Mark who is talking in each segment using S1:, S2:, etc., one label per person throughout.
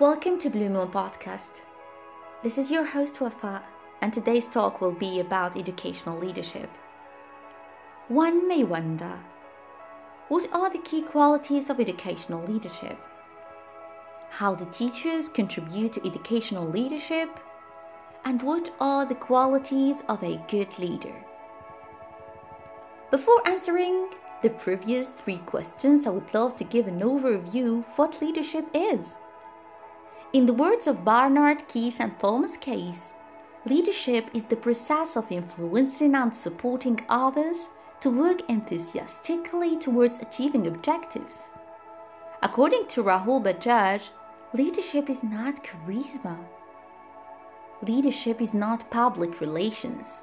S1: Welcome to Blue Moon Podcast. This is your host Wafa, and today's talk will be about educational leadership. One may wonder what are the key qualities of educational leadership? How do teachers contribute to educational leadership? And what are the qualities of a good leader? Before answering the previous three questions, I would love to give an overview of what leadership is. In the words of Bernard Keys and Thomas Case, leadership is the process of influencing and supporting others to work enthusiastically towards achieving objectives. According to Rahul Bajaj, leadership is not charisma. Leadership is not public relations.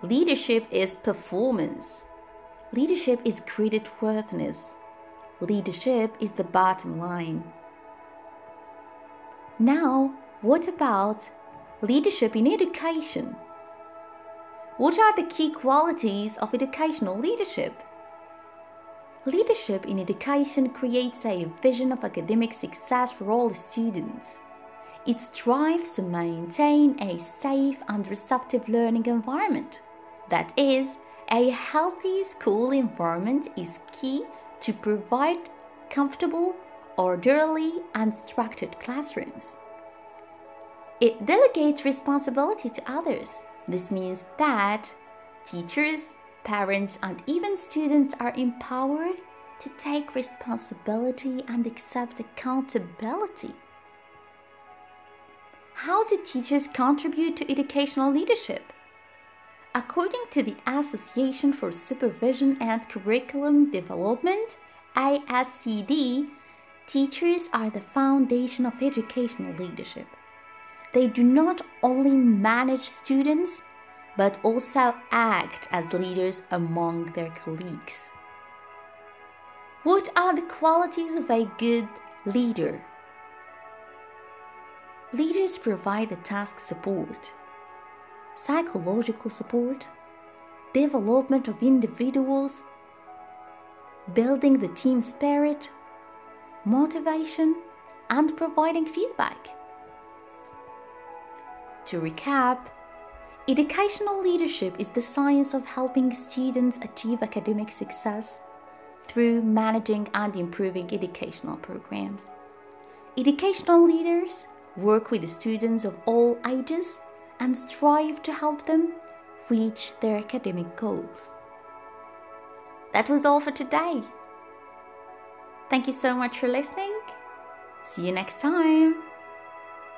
S1: Leadership is performance. Leadership is credit worthiness. Leadership is the bottom line. Now, what about leadership in education? What are the key qualities of educational leadership? Leadership in education creates a vision of academic success for all students. It strives to maintain a safe and receptive learning environment. That is, a healthy school environment is key to provide comfortable orderly and structured classrooms. It delegates responsibility to others. This means that teachers, parents, and even students are empowered to take responsibility and accept accountability. How do teachers contribute to educational leadership? According to the Association for Supervision and Curriculum Development, ASCD, Teachers are the foundation of educational leadership. They do not only manage students, but also act as leaders among their colleagues. What are the qualities of a good leader? Leaders provide the task support, psychological support, development of individuals, building the team spirit, motivation, and providing feedback. To recap, educational leadership is the science of helping students achieve academic success through managing and improving educational programs. Educational leaders work with students of all ages and strive to help them reach their academic goals. That was all for today. Thank you so much for listening. See you next time.